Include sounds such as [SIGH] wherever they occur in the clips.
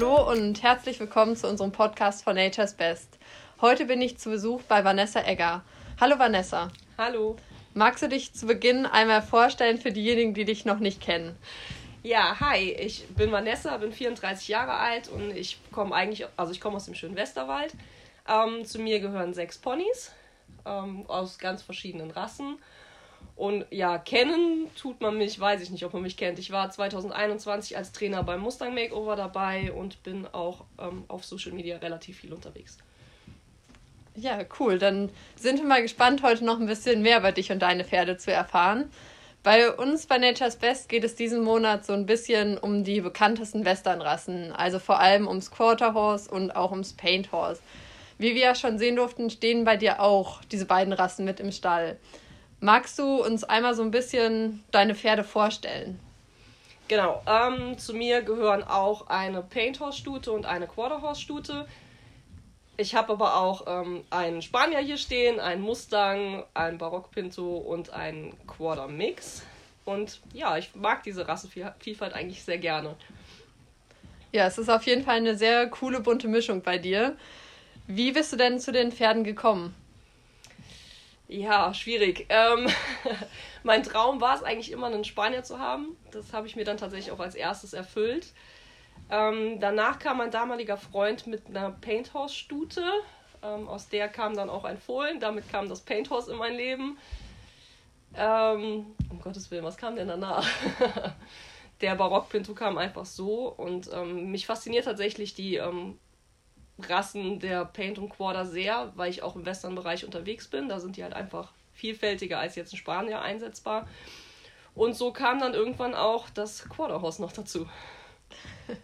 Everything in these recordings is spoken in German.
Hallo und herzlich willkommen zu unserem Podcast von Nature's Best. Heute bin ich zu Besuch bei Vanessa Egger. Hallo Vanessa. Hallo. Magst du dich zu Beginn einmal vorstellen für diejenigen, die dich noch nicht kennen? Ja, hi, ich bin Vanessa, bin 34 Jahre alt und ich komme eigentlich, also ich komme aus dem schönen Westerwald. Ähm, zu mir gehören sechs Ponys ähm, aus ganz verschiedenen Rassen. Und ja, kennen tut man mich, weiß ich nicht, ob man mich kennt. Ich war 2021 als Trainer beim Mustang Makeover dabei und bin auch ähm, auf Social Media relativ viel unterwegs. Ja, cool. Dann sind wir mal gespannt, heute noch ein bisschen mehr über dich und deine Pferde zu erfahren. Bei uns bei Nature's Best geht es diesen Monat so ein bisschen um die bekanntesten Westernrassen, also vor allem ums Quarter Horse und auch ums Paint Horse. Wie wir ja schon sehen durften, stehen bei dir auch diese beiden Rassen mit im Stall. Magst du uns einmal so ein bisschen deine Pferde vorstellen? Genau, ähm, zu mir gehören auch eine Paint Horse Stute und eine Quarter Horse Stute. Ich habe aber auch ähm, einen Spanier hier stehen, einen Mustang, einen Barock Pinto und einen Quarter Mix. Und ja, ich mag diese Rassenvielfalt eigentlich sehr gerne. Ja, es ist auf jeden Fall eine sehr coole bunte Mischung bei dir. Wie bist du denn zu den Pferden gekommen? Ja, schwierig. Ähm, [LAUGHS] mein Traum war es eigentlich immer, einen Spanier zu haben. Das habe ich mir dann tatsächlich auch als erstes erfüllt. Ähm, danach kam mein damaliger Freund mit einer Painthorse-Stute. Ähm, aus der kam dann auch ein Fohlen. Damit kam das Painthorse in mein Leben. Ähm, um Gottes Willen, was kam denn danach? [LAUGHS] der Barockpinto kam einfach so. Und ähm, mich fasziniert tatsächlich die ähm, Rassen der Paint und Quarter sehr, weil ich auch im Western-Bereich unterwegs bin. Da sind die halt einfach vielfältiger als jetzt in Spanier einsetzbar. Und so kam dann irgendwann auch das Quarterhorse noch dazu. [LAUGHS]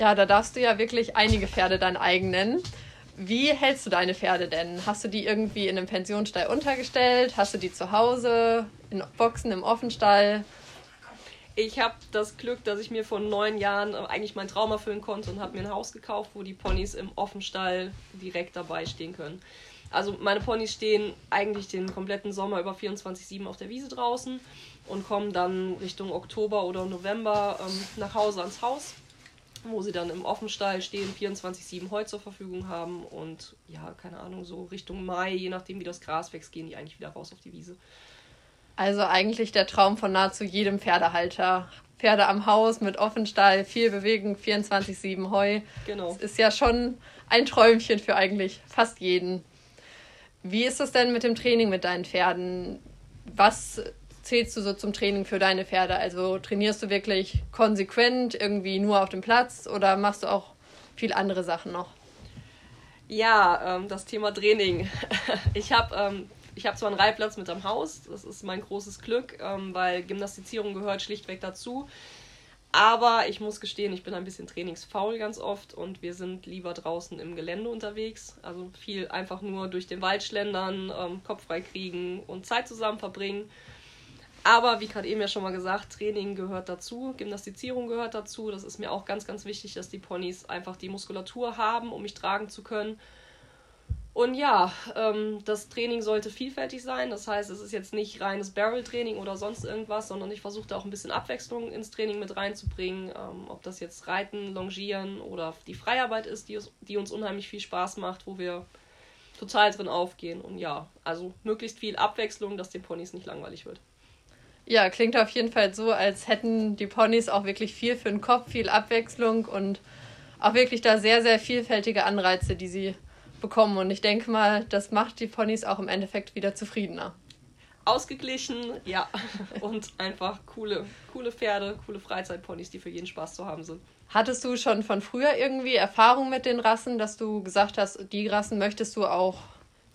Ja, da darfst du ja wirklich einige Pferde dein eigen nennen. Wie hältst du deine Pferde denn? Hast du die irgendwie in einem Pensionsstall untergestellt? Hast du die zu Hause, in Boxen im Offenstall? Ich habe das Glück, dass ich mir vor neun Jahren eigentlich meinen Traum erfüllen konnte und habe mir ein Haus gekauft, wo die Ponys im Offenstall direkt dabei stehen können. Also meine Ponys stehen eigentlich den kompletten Sommer über 24-7 auf der Wiese draußen und kommen dann Richtung Oktober oder November ähm, nach Hause ans Haus wo sie dann im Offenstall stehen, 24-7 Heu zur Verfügung haben und ja, keine Ahnung, so Richtung Mai, je nachdem wie das Gras wächst, gehen die eigentlich wieder raus auf die Wiese. Also eigentlich der Traum von nahezu jedem Pferdehalter. Pferde am Haus mit Offenstall, viel Bewegung, 24-7 Heu. Genau. Das ist ja schon ein Träumchen für eigentlich fast jeden. Wie ist es denn mit dem Training mit deinen Pferden? Was zählst du so zum Training für deine Pferde? Also trainierst du wirklich konsequent irgendwie nur auf dem Platz oder machst du auch viel andere Sachen noch? Ja, ähm, das Thema Training. [LAUGHS] Ich habe ähm, hab zwar einen Reitplatz mit am Haus, das ist mein großes Glück, ähm, weil Gymnastizierung gehört schlichtweg dazu. Aber ich muss gestehen, ich bin ein bisschen trainingsfaul ganz oft und wir sind lieber draußen im Gelände unterwegs. Also viel einfach nur durch den Wald schlendern, ähm, Kopf frei kriegen und Zeit zusammen verbringen. Aber wie gerade eben ja schon mal gesagt, Training gehört dazu, Gymnastizierung gehört dazu. Das ist mir auch ganz, ganz wichtig, dass die Ponys einfach die Muskulatur haben, um mich tragen zu können. Und ja, ähm, das Training sollte vielfältig sein. Das heißt, es ist jetzt nicht reines Barrel-Training oder sonst irgendwas, sondern ich versuche da auch ein bisschen Abwechslung ins Training mit reinzubringen. Ähm, ob das jetzt Reiten, Longieren oder die Freiarbeit ist, die, die uns unheimlich viel Spaß macht, wo wir total drin aufgehen. Und ja, also möglichst viel Abwechslung, dass den Ponys nicht langweilig wird. Ja, klingt auf jeden Fall so, als hätten die Ponys auch wirklich viel für den Kopf, viel Abwechslung und auch wirklich da sehr, sehr vielfältige Anreize, die sie bekommen. Und ich denke mal, das macht die Ponys auch im Endeffekt wieder zufriedener. Ausgeglichen, ja. [LAUGHS] Und einfach coole, coole Pferde, coole Freizeitponys, die für jeden Spaß zu haben sind. Hattest du schon von früher irgendwie Erfahrung mit den Rassen, dass du gesagt hast, die Rassen möchtest du auch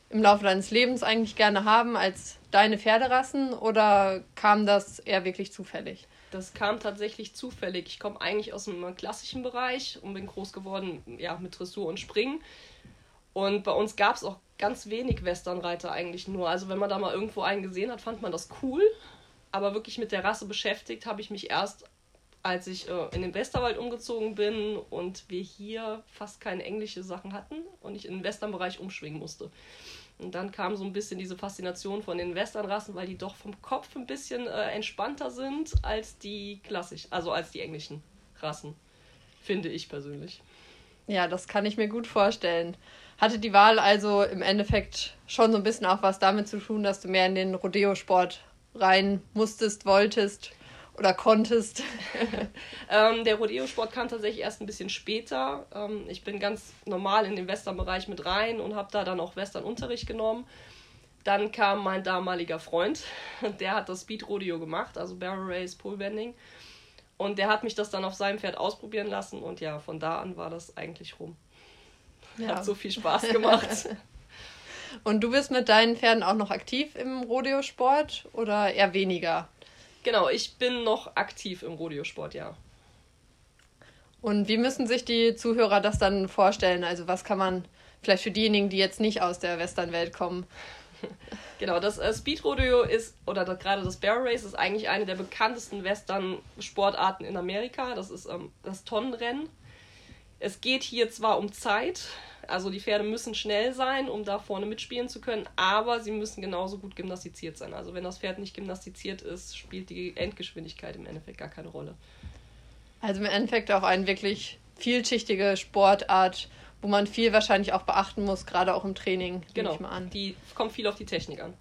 im Laufe deines Lebens eigentlich gerne haben als deine Pferderassen oder kam das eher wirklich zufällig? Das kam tatsächlich zufällig. Ich komme eigentlich aus einem klassischen Bereich und bin groß geworden ja, mit Dressur und Springen. Und bei uns gab es auch ganz wenig Westernreiter eigentlich nur. Also wenn man da mal irgendwo einen gesehen hat, fand man das cool. Aber wirklich mit der Rasse beschäftigt habe ich mich erst, als ich äh, in den Westerwald umgezogen bin und wir hier fast keine englische Sachen hatten und ich in den Westernbereich umschwingen musste. Und dann kam so ein bisschen diese Faszination von den Westernrassen, weil die doch vom Kopf ein bisschen äh, entspannter sind als die klassisch, also als die englischen Rassen. Finde ich persönlich. Ja, das kann ich mir gut vorstellen. Hatte die Wahl also im Endeffekt schon so ein bisschen auch was damit zu tun, dass du mehr in den Rodeo-Sport rein musstest, wolltest oder konntest? [LAUGHS] ähm, der Rodeo-Sport kam tatsächlich erst ein bisschen später. Ähm, ich bin ganz normal in den Western-Bereich mit rein und habe da dann auch Western-Unterricht genommen. Dann kam mein damaliger Freund, [LAUGHS] der hat das Speed Rodeo gemacht, also Barrel Race, Pole Bending. Und der hat mich das dann auf seinem Pferd ausprobieren lassen und ja, von da an war das eigentlich rum. Ja. Hat so viel Spaß gemacht. [LAUGHS] und du bist mit deinen Pferden auch noch aktiv im Rodeo-Sport oder eher weniger? Genau, ich bin noch aktiv im Rodeo-Sport, ja. Und wie müssen sich die Zuhörer das dann vorstellen? Also was kann man vielleicht für diejenigen, die jetzt nicht aus der Western-Welt kommen, [LAUGHS] Genau, das äh, Speed Rodeo ist, oder das, gerade das Barrel Race ist eigentlich eine der bekanntesten Western-Sportarten in Amerika. Das ist ähm, das Tonnenrennen. Es geht hier zwar um Zeit, also die Pferde müssen schnell sein, um da vorne mitspielen zu können, aber sie müssen genauso gut gymnastiziert sein. Also wenn das Pferd nicht gymnastiziert ist, spielt die Endgeschwindigkeit im Endeffekt gar keine Rolle. Also im Endeffekt auch eine wirklich vielschichtige Sportart, wo man viel wahrscheinlich auch beachten muss, gerade auch im Training, genau. ich mal an. Die kommt viel auf die Technik an.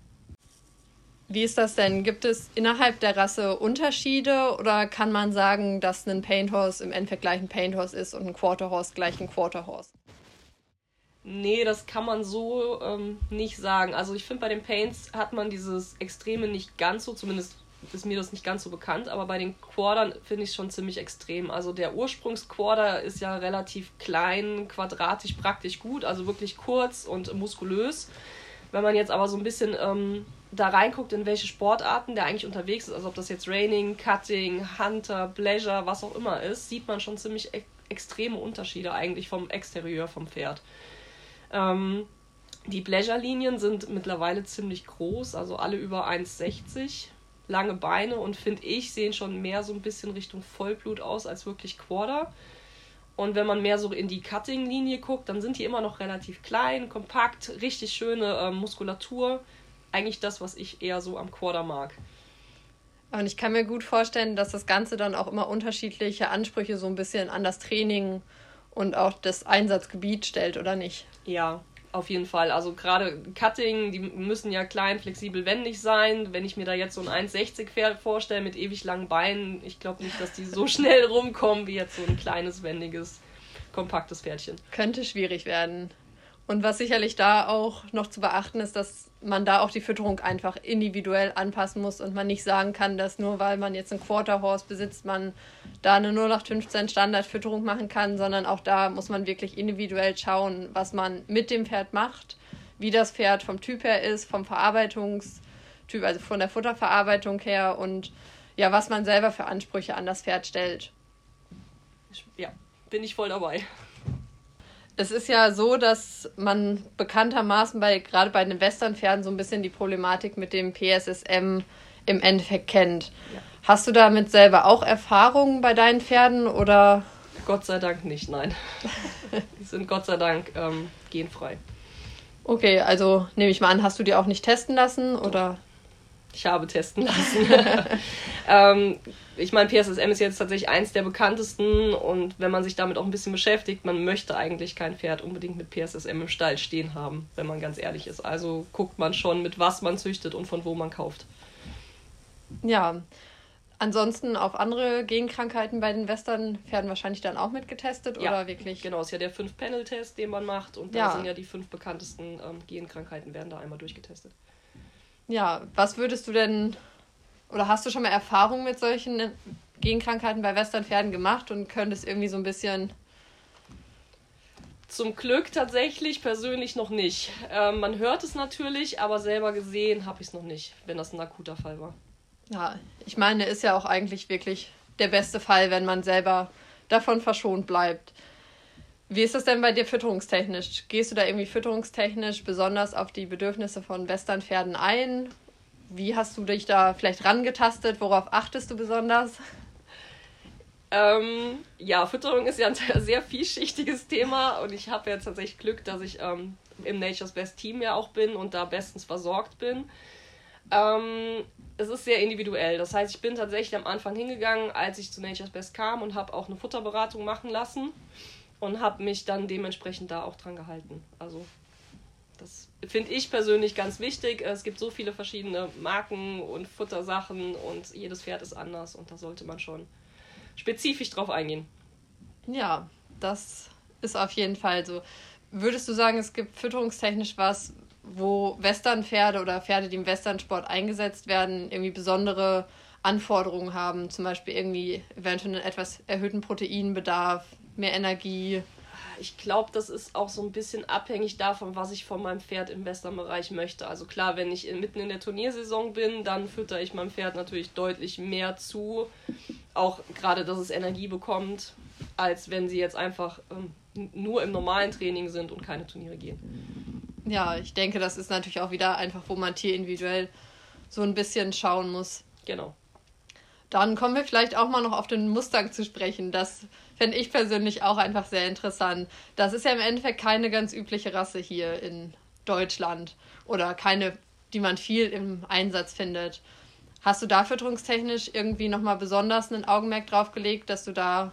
Wie ist das denn? Gibt es innerhalb der Rasse Unterschiede oder kann man sagen, dass ein Paint Horse im Endeffekt gleich ein Paint Horse ist und ein Quarter Horse gleich ein Quarter Horse? Nee, das kann man so ähm, nicht sagen. Also ich finde, bei den Paints hat man dieses Extreme nicht ganz so, zumindest ist mir das nicht ganz so bekannt, aber bei den Quadern finde ich es schon ziemlich extrem. Also der Ursprungsquader ist ja relativ klein, quadratisch praktisch gut, also wirklich kurz und muskulös. Wenn man jetzt aber so ein bisschen ähm, da reinguckt, in welche Sportarten der eigentlich unterwegs ist, also ob das jetzt Raining, Cutting, Hunter, Pleasure, was auch immer ist, sieht man schon ziemlich e extreme Unterschiede eigentlich vom Exterieur vom Pferd. Ähm, die Pleasure-Linien sind mittlerweile ziemlich groß, also alle über 1,60 lange Beine und finde ich, sehen schon mehr so ein bisschen Richtung Vollblut aus als wirklich Quarter. Und wenn man mehr so in die Cutting-Linie guckt, dann sind die immer noch relativ klein, kompakt, richtig schöne äh, Muskulatur. Eigentlich das, was ich eher so am Quarter mag. Und ich kann mir gut vorstellen, dass das Ganze dann auch immer unterschiedliche Ansprüche so ein bisschen an das Training und auch das Einsatzgebiet stellt, oder nicht? Ja, auf jeden Fall. Also gerade Cutting, die müssen ja klein, flexibel, wendig sein. Wenn ich mir da jetzt so ein 1,60 Pferd vorstelle mit ewig langen Beinen, ich glaube nicht, dass die so [LAUGHS] schnell rumkommen wie jetzt so ein kleines, wendiges, kompaktes Pferdchen. Könnte schwierig werden. Und was sicherlich da auch noch zu beachten ist, dass man da auch die Fütterung einfach individuell anpassen muss und man nicht sagen kann, dass nur weil man jetzt ein Quarter Horse besitzt, man da eine 0815 Standardfütterung machen kann, sondern auch da muss man wirklich individuell schauen, was man mit dem Pferd macht, wie das Pferd vom Typ her ist, vom Verarbeitungstyp, also von der Futterverarbeitung her und ja, was man selber für Ansprüche an das Pferd stellt. Ja, bin ich voll dabei. Es ist ja so, dass man bekanntermaßen bei gerade bei den Westernpferden so ein bisschen die Problematik mit dem PSSM im Endeffekt kennt. Ja. Hast du damit selber auch Erfahrungen bei deinen Pferden oder? Gott sei Dank nicht, nein. [LAUGHS] Die sind Gott sei Dank ähm, genfrei. Okay, also nehme ich mal an, hast du die auch nicht testen lassen oder? Ich habe testen lassen. [LAUGHS] ähm, ich meine, PSSM ist jetzt tatsächlich eins der bekanntesten und wenn man sich damit auch ein bisschen beschäftigt, man möchte eigentlich kein Pferd unbedingt mit PSSM im Stall stehen haben, wenn man ganz ehrlich ist. Also guckt man schon, mit was man züchtet und von wo man kauft. Ja, ansonsten auf andere Genkrankheiten bei den Western-Pferden wahrscheinlich dann auch mitgetestet ja, oder wirklich? Genau, es ist ja der Fünf-Panel-Test, den man macht und da ja. sind ja die fünf bekanntesten ähm, Genkrankheiten werden da einmal durchgetestet. Ja, was würdest du denn oder hast du schon mal Erfahrung mit solchen Genkrankheiten bei Westernpferden gemacht und könntest irgendwie so ein bisschen. Zum Glück tatsächlich persönlich noch nicht. Ähm, man hört es natürlich, aber selber gesehen habe ich es noch nicht, wenn das ein akuter Fall war. Ja, ich meine, ist ja auch eigentlich wirklich der beste Fall, wenn man selber davon verschont bleibt. Wie ist das denn bei dir fütterungstechnisch? Gehst du da irgendwie fütterungstechnisch besonders auf die Bedürfnisse von Westernpferden ein? Wie hast du dich da vielleicht rangetastet? Worauf achtest du besonders? Ähm, ja, Fütterung ist ja ein sehr vielschichtiges Thema und ich habe jetzt tatsächlich Glück, dass ich ähm, im Nature's Best Team ja auch bin und da bestens versorgt bin. Ähm, es ist sehr individuell. Das heißt, ich bin tatsächlich am Anfang hingegangen, als ich zu Nature's Best kam und habe auch eine Futterberatung machen lassen und habe mich dann dementsprechend da auch dran gehalten. Also das finde ich persönlich ganz wichtig. Es gibt so viele verschiedene Marken und Futtersachen und jedes Pferd ist anders und da sollte man schon spezifisch drauf eingehen. Ja, das ist auf jeden Fall so. Würdest du sagen, es gibt fütterungstechnisch was, wo Westernpferde oder Pferde, die im Westernsport eingesetzt werden, irgendwie besondere Anforderungen haben, zum Beispiel irgendwie eventuell einen etwas erhöhten Proteinbedarf, mehr Energie? Ich glaube, das ist auch so ein bisschen abhängig davon, was ich von meinem Pferd im Westernbereich möchte. Also klar, wenn ich mitten in der Turniersaison bin, dann fütter ich meinem Pferd natürlich deutlich mehr zu. Auch gerade, dass es Energie bekommt, als wenn sie jetzt einfach ähm, nur im normalen Training sind und keine Turniere gehen. Ja, ich denke, das ist natürlich auch wieder einfach, wo man tierindividuell so ein bisschen schauen muss. Genau. Dann kommen wir vielleicht auch mal noch auf den Mustang zu sprechen. Das fände ich persönlich auch einfach sehr interessant. Das ist ja im Endeffekt keine ganz übliche Rasse hier in Deutschland oder keine, die man viel im Einsatz findet. Hast du da fütterungstechnisch irgendwie nochmal besonders ein Augenmerk drauf gelegt, dass du da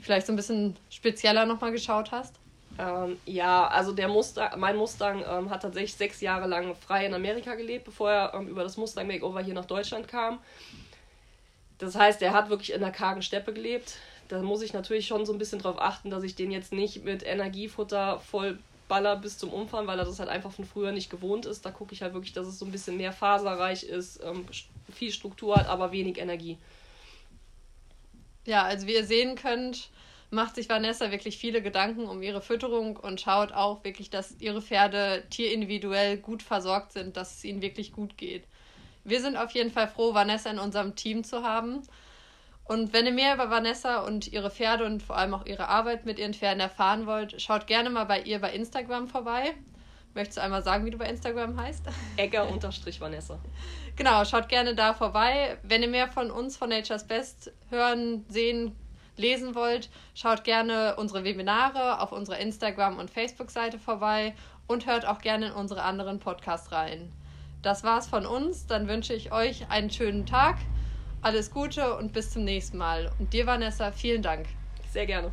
vielleicht so ein bisschen spezieller nochmal geschaut hast? Ähm, ja, also der Mustang, mein Mustang ähm, hat tatsächlich sechs Jahre lang frei in Amerika gelebt, bevor er ähm, über das Mustang Makeover hier nach Deutschland kam. Das heißt, er hat wirklich in der kargen Steppe gelebt. Da muss ich natürlich schon so ein bisschen drauf achten, dass ich den jetzt nicht mit Energiefutter voll baller bis zum Umfang, weil er das halt einfach von früher nicht gewohnt ist. Da gucke ich halt wirklich, dass es so ein bisschen mehr faserreich ist, ähm, viel Struktur hat, aber wenig Energie. Ja, also wie ihr sehen könnt, macht sich Vanessa wirklich viele Gedanken um ihre Fütterung und schaut auch wirklich, dass ihre Pferde tierindividuell gut versorgt sind, dass es ihnen wirklich gut geht. Wir sind auf jeden Fall froh, Vanessa in unserem Team zu haben. Und wenn ihr mehr über Vanessa und ihre Pferde und vor allem auch ihre Arbeit mit ihren Pferden erfahren wollt, schaut gerne mal bei ihr bei Instagram vorbei. Möchtest du einmal sagen, wie du bei Instagram heißt? [LAUGHS] Egger-Vanessa. Genau, schaut gerne da vorbei. Wenn ihr mehr von uns von Nature's Best hören, sehen, lesen wollt, schaut gerne unsere Webinare auf unserer Instagram- und Facebook-Seite vorbei und hört auch gerne in unsere anderen Podcasts rein. Das war's von uns. Dann wünsche ich euch einen schönen Tag, alles Gute und bis zum nächsten Mal. Und dir, Vanessa, vielen Dank. Sehr gerne.